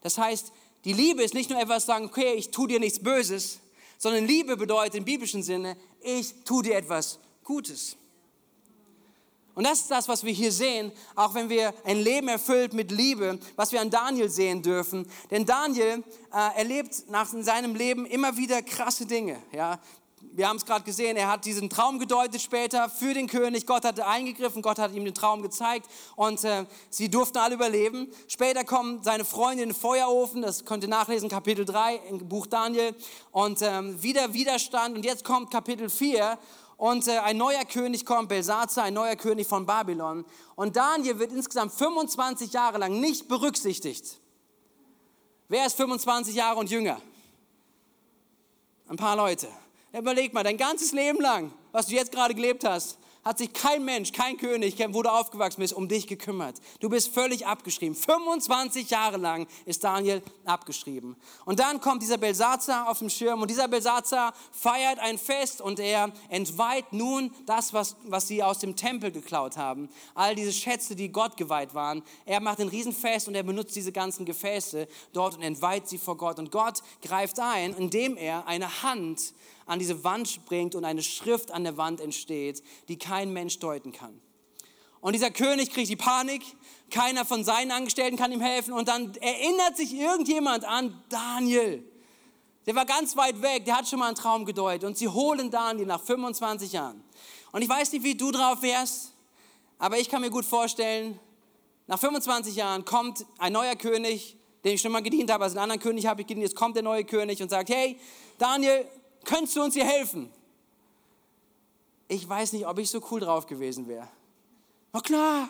Das heißt, die Liebe ist nicht nur etwas sagen, okay, ich tue dir nichts Böses, sondern Liebe bedeutet im biblischen Sinne, ich tue dir etwas Gutes. Und das ist das, was wir hier sehen, auch wenn wir ein Leben erfüllt mit Liebe, was wir an Daniel sehen dürfen. Denn Daniel äh, erlebt nach seinem Leben immer wieder krasse Dinge. Ja? Wir haben es gerade gesehen, er hat diesen Traum gedeutet später für den König. Gott hatte eingegriffen, Gott hat ihm den Traum gezeigt und äh, sie durften alle überleben. Später kommen seine Freunde in den Feuerofen, das könnt ihr nachlesen, Kapitel 3 im Buch Daniel. Und ähm, wieder Widerstand und jetzt kommt Kapitel 4 und äh, ein neuer König kommt, Belsazar, ein neuer König von Babylon. Und Daniel wird insgesamt 25 Jahre lang nicht berücksichtigt. Wer ist 25 Jahre und jünger? Ein paar Leute. Überleg mal, dein ganzes Leben lang, was du jetzt gerade gelebt hast, hat sich kein Mensch, kein König, wo du aufgewachsen bist, um dich gekümmert. Du bist völlig abgeschrieben. 25 Jahre lang ist Daniel abgeschrieben. Und dann kommt dieser Belsazar auf dem Schirm und dieser Belsazar feiert ein Fest und er entweiht nun das, was, was sie aus dem Tempel geklaut haben. All diese Schätze, die Gott geweiht waren. Er macht ein Riesenfest und er benutzt diese ganzen Gefäße dort und entweiht sie vor Gott. Und Gott greift ein, indem er eine Hand an diese Wand bringt und eine Schrift an der Wand entsteht, die kein Mensch deuten kann. Und dieser König kriegt die Panik, keiner von seinen Angestellten kann ihm helfen und dann erinnert sich irgendjemand an Daniel. Der war ganz weit weg, der hat schon mal einen Traum gedeutet und sie holen Daniel nach 25 Jahren. Und ich weiß nicht, wie du drauf wärst, aber ich kann mir gut vorstellen, nach 25 Jahren kommt ein neuer König, dem ich schon mal gedient habe, also einen anderen König habe ich gedient, jetzt kommt der neue König und sagt, hey, Daniel, Könntest du uns hier helfen? Ich weiß nicht, ob ich so cool drauf gewesen wäre. Na klar.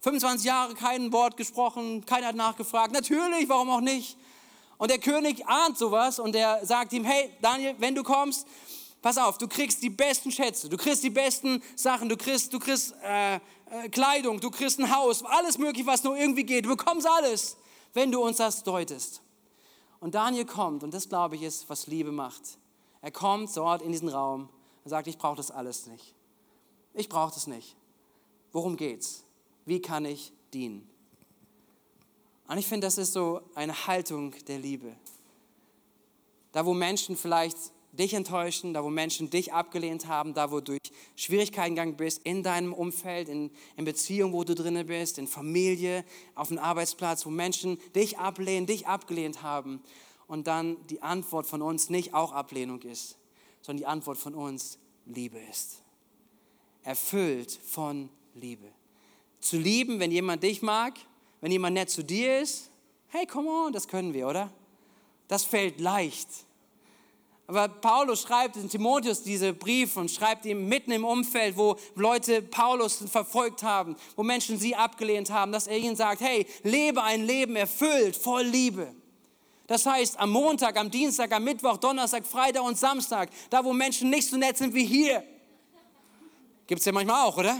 25 Jahre kein Wort gesprochen, keiner hat nachgefragt. Natürlich, warum auch nicht? Und der König ahnt sowas und er sagt ihm, hey Daniel, wenn du kommst, pass auf, du kriegst die besten Schätze, du kriegst die besten Sachen, du kriegst, du kriegst äh, äh, Kleidung, du kriegst ein Haus, alles mögliche, was nur irgendwie geht. Du bekommst alles, wenn du uns das deutest. Und Daniel kommt, und das glaube ich ist, was Liebe macht. Er kommt dort in diesen Raum und sagt, ich brauche das alles nicht. Ich brauche das nicht. Worum geht's? Wie kann ich dienen? Und ich finde, das ist so eine Haltung der Liebe. Da, wo Menschen vielleicht dich enttäuschen, da wo Menschen dich abgelehnt haben, da wo du durch Schwierigkeiten gegangen bist, in deinem Umfeld, in, in Beziehung, wo du drin bist, in Familie, auf dem Arbeitsplatz, wo Menschen dich ablehnen, dich abgelehnt haben und dann die Antwort von uns nicht auch Ablehnung ist, sondern die Antwort von uns Liebe ist. Erfüllt von Liebe. Zu lieben, wenn jemand dich mag, wenn jemand nett zu dir ist, hey, come on, das können wir, oder? Das fällt leicht. Aber Paulus schreibt in Timotheus diese Brief und schreibt ihm mitten im Umfeld, wo Leute Paulus verfolgt haben, wo Menschen sie abgelehnt haben, dass er ihnen sagt, hey, lebe ein Leben erfüllt, voll Liebe. Das heißt, am Montag, am Dienstag, am Mittwoch, Donnerstag, Freitag und Samstag, da wo Menschen nicht so nett sind wie hier, gibt es ja manchmal auch, oder?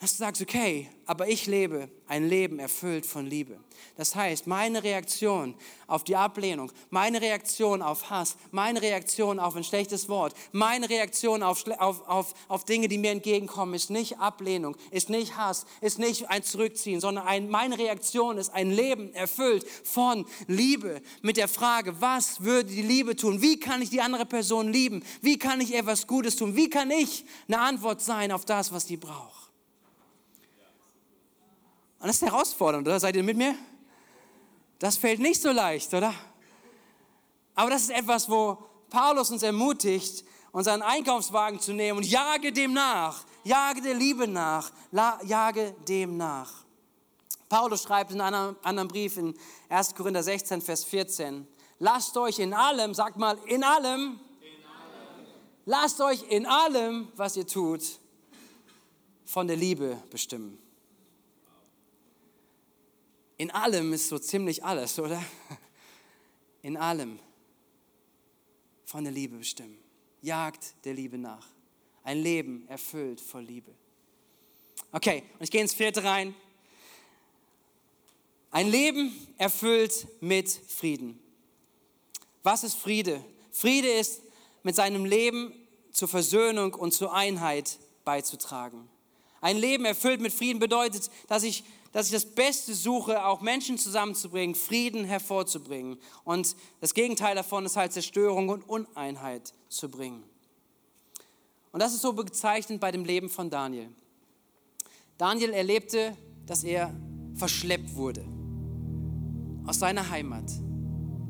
Dass du sagst, okay, aber ich lebe ein Leben erfüllt von Liebe. Das heißt, meine Reaktion auf die Ablehnung, meine Reaktion auf Hass, meine Reaktion auf ein schlechtes Wort, meine Reaktion auf, auf, auf, auf Dinge, die mir entgegenkommen, ist nicht Ablehnung, ist nicht Hass, ist nicht ein Zurückziehen, sondern ein, meine Reaktion ist ein Leben erfüllt von Liebe. Mit der Frage, was würde die Liebe tun? Wie kann ich die andere Person lieben? Wie kann ich etwas Gutes tun? Wie kann ich eine Antwort sein auf das, was die braucht? Und das ist herausfordernd, oder? Seid ihr mit mir? Das fällt nicht so leicht, oder? Aber das ist etwas, wo Paulus uns ermutigt, unseren Einkaufswagen zu nehmen und jage dem nach, jage der Liebe nach, jage dem nach. Paulus schreibt in einem anderen Brief in 1. Korinther 16, Vers 14, lasst euch in allem, sagt mal, in allem, in allem, lasst euch in allem, was ihr tut, von der Liebe bestimmen. In allem ist so ziemlich alles, oder? In allem von der Liebe bestimmen. Jagt der Liebe nach. Ein Leben erfüllt voll Liebe. Okay, und ich gehe ins vierte rein. Ein Leben erfüllt mit Frieden. Was ist Friede? Friede ist, mit seinem Leben zur Versöhnung und zur Einheit beizutragen. Ein Leben erfüllt mit Frieden bedeutet, dass ich dass ich das Beste suche, auch Menschen zusammenzubringen, Frieden hervorzubringen. Und das Gegenteil davon ist halt Zerstörung und Uneinheit zu bringen. Und das ist so bezeichnend bei dem Leben von Daniel. Daniel erlebte, dass er verschleppt wurde aus seiner Heimat.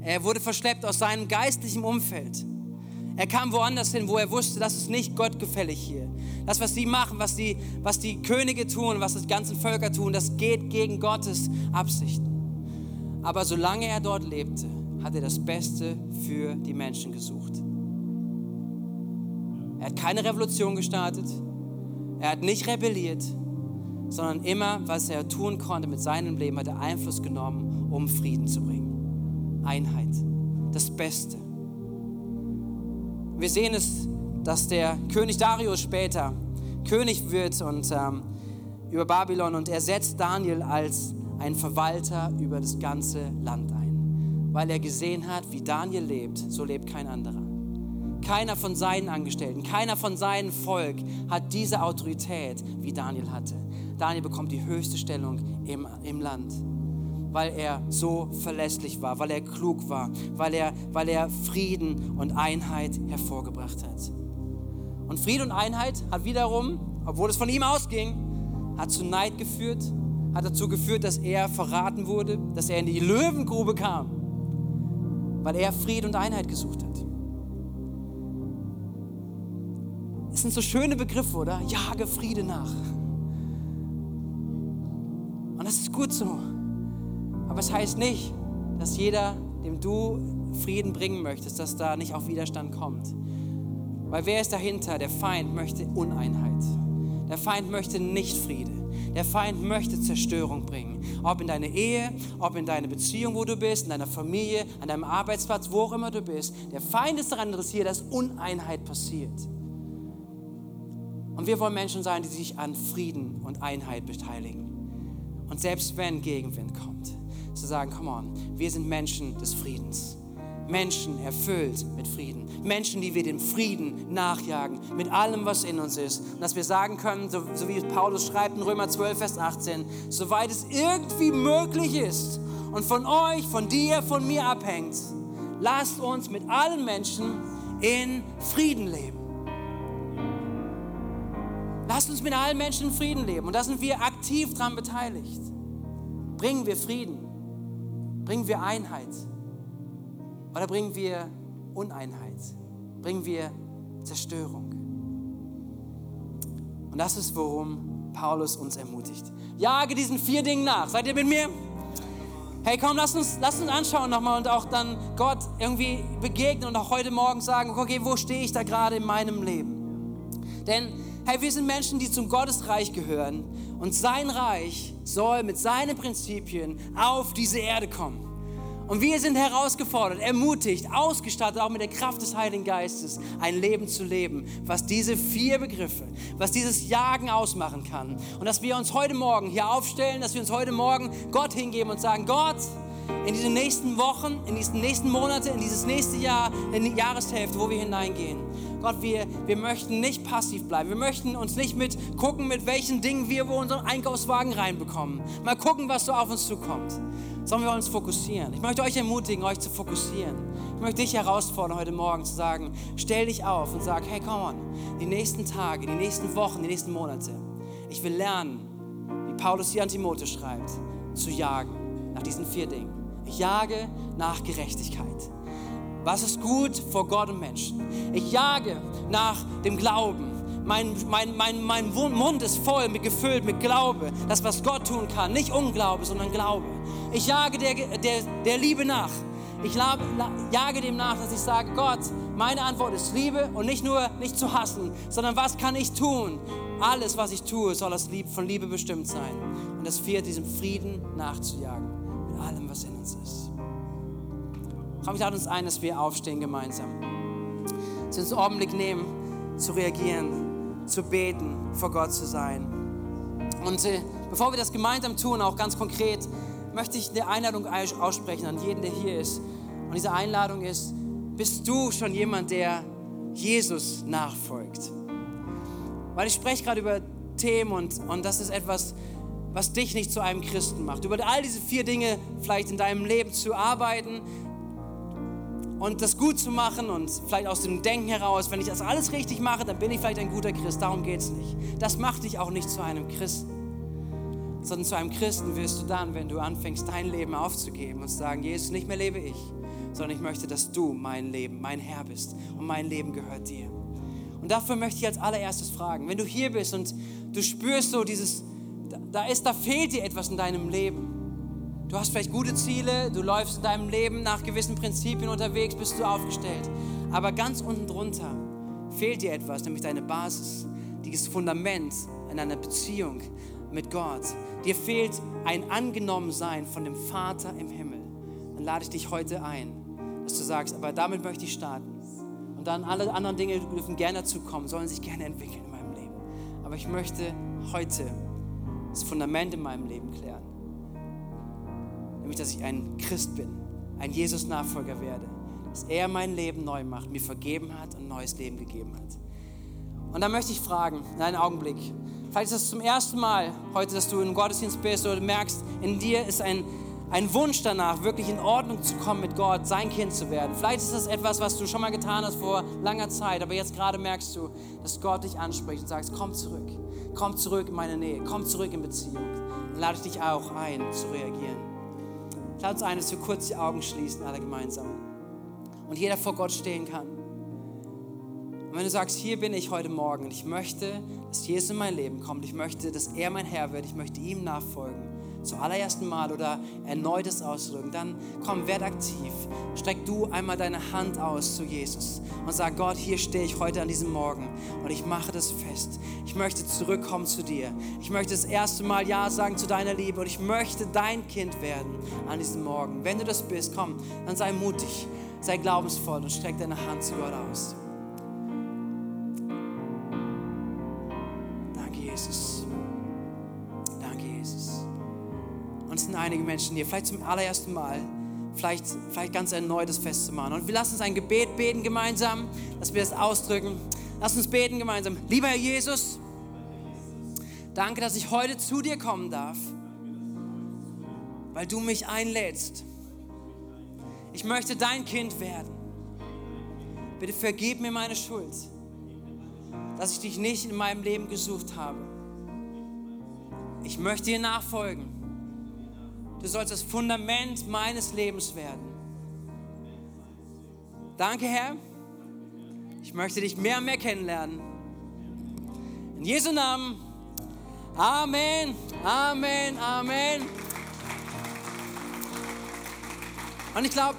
Er wurde verschleppt aus seinem geistlichen Umfeld. Er kam woanders hin, wo er wusste, das ist nicht gottgefällig hier. Das, was sie machen, was die, was die Könige tun, was die ganzen Völker tun, das geht gegen Gottes Absichten. Aber solange er dort lebte, hat er das Beste für die Menschen gesucht. Er hat keine Revolution gestartet. Er hat nicht rebelliert, sondern immer, was er tun konnte mit seinem Leben, hat er Einfluss genommen, um Frieden zu bringen. Einheit. Das Beste. Wir sehen es, dass der König Darius später König wird und ähm, über Babylon und er setzt Daniel als ein Verwalter über das ganze Land ein, weil er gesehen hat, wie Daniel lebt, so lebt kein anderer. Keiner von seinen Angestellten, keiner von seinem Volk hat diese Autorität, wie Daniel hatte. Daniel bekommt die höchste Stellung im, im Land, weil er so verlässlich war, weil er klug war, weil er, weil er Frieden und Einheit hervorgebracht hat. Und Frieden und Einheit hat wiederum, obwohl es von ihm ausging, hat zu Neid geführt, hat dazu geführt, dass er verraten wurde, dass er in die Löwengrube kam, weil er Frieden und Einheit gesucht hat. Das sind so schöne Begriffe, oder? Jage Friede nach. Und das ist gut so. Aber es heißt nicht, dass jeder, dem du Frieden bringen möchtest, dass da nicht auf Widerstand kommt. Weil wer ist dahinter? Der Feind möchte Uneinheit. Der Feind möchte nicht Friede. Der Feind möchte Zerstörung bringen. Ob in deine Ehe, ob in deine Beziehung, wo du bist, in deiner Familie, an deinem Arbeitsplatz, wo auch immer du bist. Der Feind ist daran interessiert, dass Uneinheit passiert. Und wir wollen Menschen sein, die sich an Frieden und Einheit beteiligen. Und selbst wenn Gegenwind kommt, zu sagen, come on, wir sind Menschen des Friedens. Menschen erfüllt mit Frieden. Menschen, die wir dem Frieden nachjagen, mit allem, was in uns ist. Und dass wir sagen können, so, so wie Paulus schreibt in Römer 12, Vers 18, soweit es irgendwie möglich ist und von euch, von dir, von mir abhängt, lasst uns mit allen Menschen in Frieden leben. Lasst uns mit allen Menschen in Frieden leben. Und da sind wir aktiv daran beteiligt. Bringen wir Frieden? Bringen wir Einheit? Oder bringen wir Uneinheit? Bringen wir Zerstörung? Und das ist, worum Paulus uns ermutigt. Jage diesen vier Dingen nach. Seid ihr mit mir? Hey, komm, lass uns, lass uns anschauen nochmal und auch dann Gott irgendwie begegnen und auch heute Morgen sagen, okay, wo stehe ich da gerade in meinem Leben? Denn Hey, wir sind Menschen, die zum Gottesreich gehören und sein Reich soll mit seinen Prinzipien auf diese Erde kommen. Und wir sind herausgefordert, ermutigt, ausgestattet, auch mit der Kraft des Heiligen Geistes, ein Leben zu leben, was diese vier Begriffe, was dieses Jagen ausmachen kann. Und dass wir uns heute Morgen hier aufstellen, dass wir uns heute Morgen Gott hingeben und sagen, Gott, in diesen nächsten Wochen, in diesen nächsten Monaten, in dieses nächste Jahr, in die Jahreshälfte, wo wir hineingehen. Gott, wir, wir möchten nicht passiv bleiben. Wir möchten uns nicht mit gucken, mit welchen Dingen wir wo unseren Einkaufswagen reinbekommen. Mal gucken, was so auf uns zukommt. Sondern wir wollen uns fokussieren. Ich möchte euch ermutigen, euch zu fokussieren. Ich möchte dich herausfordern, heute Morgen zu sagen, stell dich auf und sag, hey, come on, die nächsten Tage, die nächsten Wochen, die nächsten Monate, ich will lernen, wie Paulus hier an Timotheus schreibt, zu jagen nach diesen vier Dingen. Ich jage nach Gerechtigkeit. Was ist gut vor Gott und Menschen? Ich jage nach dem Glauben. Mein, mein, mein, mein Mund ist voll mit gefüllt mit Glaube, das was Gott tun kann, nicht Unglaube, sondern Glaube. Ich jage der, der, der Liebe nach. Ich jage dem nach, dass ich sage, Gott, meine Antwort ist Liebe und nicht nur nicht zu hassen, sondern was kann ich tun? Alles, was ich tue, soll aus Liebe, von Liebe bestimmt sein. Und das vierte, diesem Frieden nachzujagen mit allem, was in uns ist. Komm, ich lade uns ein, dass wir aufstehen gemeinsam. Dass wir uns einen Augenblick nehmen, zu reagieren, zu beten, vor Gott zu sein. Und äh, bevor wir das gemeinsam tun, auch ganz konkret, möchte ich eine Einladung aussprechen an jeden, der hier ist. Und diese Einladung ist, bist du schon jemand, der Jesus nachfolgt? Weil ich spreche gerade über Themen und, und das ist etwas, was dich nicht zu einem Christen macht. Über all diese vier Dinge vielleicht in deinem Leben zu arbeiten, und das gut zu machen und vielleicht aus dem Denken heraus, wenn ich das alles richtig mache, dann bin ich vielleicht ein guter Christ. Darum geht es nicht. Das macht dich auch nicht zu einem Christen. Sondern zu einem Christen wirst du dann, wenn du anfängst, dein Leben aufzugeben und zu sagen, Jesus, nicht mehr lebe ich, sondern ich möchte, dass du mein Leben, mein Herr bist und mein Leben gehört dir. Und dafür möchte ich als allererstes fragen, wenn du hier bist und du spürst so dieses, da ist, da fehlt dir etwas in deinem Leben. Du hast vielleicht gute Ziele, du läufst in deinem Leben nach gewissen Prinzipien unterwegs, bist du aufgestellt. Aber ganz unten drunter fehlt dir etwas, nämlich deine Basis, dieses Fundament in einer Beziehung mit Gott. Dir fehlt ein Angenommensein von dem Vater im Himmel. Dann lade ich dich heute ein, dass du sagst, aber damit möchte ich starten. Und dann alle anderen Dinge dürfen gerne dazu kommen, sollen sich gerne entwickeln in meinem Leben. Aber ich möchte heute das Fundament in meinem Leben klären. Nämlich, dass ich ein Christ bin, ein Jesus-Nachfolger werde. Dass er mein Leben neu macht, mir vergeben hat und neues Leben gegeben hat. Und dann möchte ich fragen, in einen Augenblick, vielleicht ist es zum ersten Mal heute, dass du im Gottesdienst bist oder merkst, in dir ist ein, ein Wunsch danach, wirklich in Ordnung zu kommen mit Gott, sein Kind zu werden. Vielleicht ist das etwas, was du schon mal getan hast vor langer Zeit, aber jetzt gerade merkst du, dass Gott dich anspricht und sagst, komm zurück, komm zurück in meine Nähe, komm zurück in Beziehung. Dann lade ich dich auch ein, zu reagieren. Lade uns ein, dass wir kurz die Augen schließen, alle gemeinsam. Und jeder vor Gott stehen kann. Und wenn du sagst, hier bin ich heute Morgen und ich möchte, dass Jesus in mein Leben kommt, ich möchte, dass er mein Herr wird, ich möchte ihm nachfolgen, zum allerersten Mal oder erneutes Ausdrücken, dann komm, werd aktiv. Streck du einmal deine Hand aus zu Jesus und sag, Gott, hier stehe ich heute an diesem Morgen und ich mache das fest. Ich möchte zurückkommen zu dir. Ich möchte das erste Mal Ja sagen zu deiner Liebe und ich möchte dein Kind werden an diesem Morgen. Wenn du das bist, komm, dann sei mutig, sei glaubensvoll und streck deine Hand zu Gott aus. Einige Menschen hier, vielleicht zum allerersten Mal, vielleicht, vielleicht ganz erneut das festzumachen. Und wir lassen uns ein Gebet beten gemeinsam, dass wir das ausdrücken. Lass uns beten gemeinsam. Lieber Herr Jesus, danke, dass ich heute zu dir kommen darf, weil du mich einlädst. Ich möchte dein Kind werden. Bitte vergib mir meine Schuld, dass ich dich nicht in meinem Leben gesucht habe. Ich möchte dir nachfolgen. Du sollst das Fundament meines Lebens werden. Danke, Herr. Ich möchte dich mehr und mehr kennenlernen. In Jesu Namen. Amen, Amen, Amen. Und ich glaube,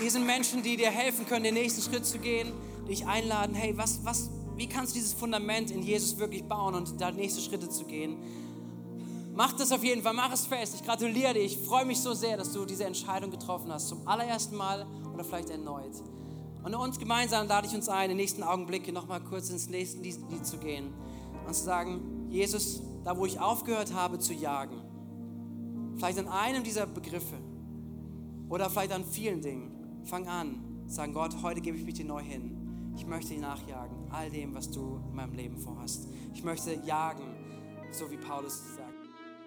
hier sind Menschen, die dir helfen können, den nächsten Schritt zu gehen, dich einladen, hey, was, was, wie kannst du dieses Fundament in Jesus wirklich bauen und da nächste Schritte zu gehen? Mach das auf jeden Fall, mach es fest. Ich gratuliere dir. Ich freue mich so sehr, dass du diese Entscheidung getroffen hast. Zum allerersten Mal oder vielleicht erneut. Und uns gemeinsam lade ich uns ein, in den nächsten Augenblicken nochmal kurz ins nächste Lied zu gehen und zu sagen, Jesus, da wo ich aufgehört habe zu jagen, vielleicht an einem dieser Begriffe oder vielleicht an vielen Dingen, fang an, sagen Gott, heute gebe ich mich dir neu hin. Ich möchte dir nachjagen, all dem, was du in meinem Leben vorhast. Ich möchte jagen, so wie Paulus sagt.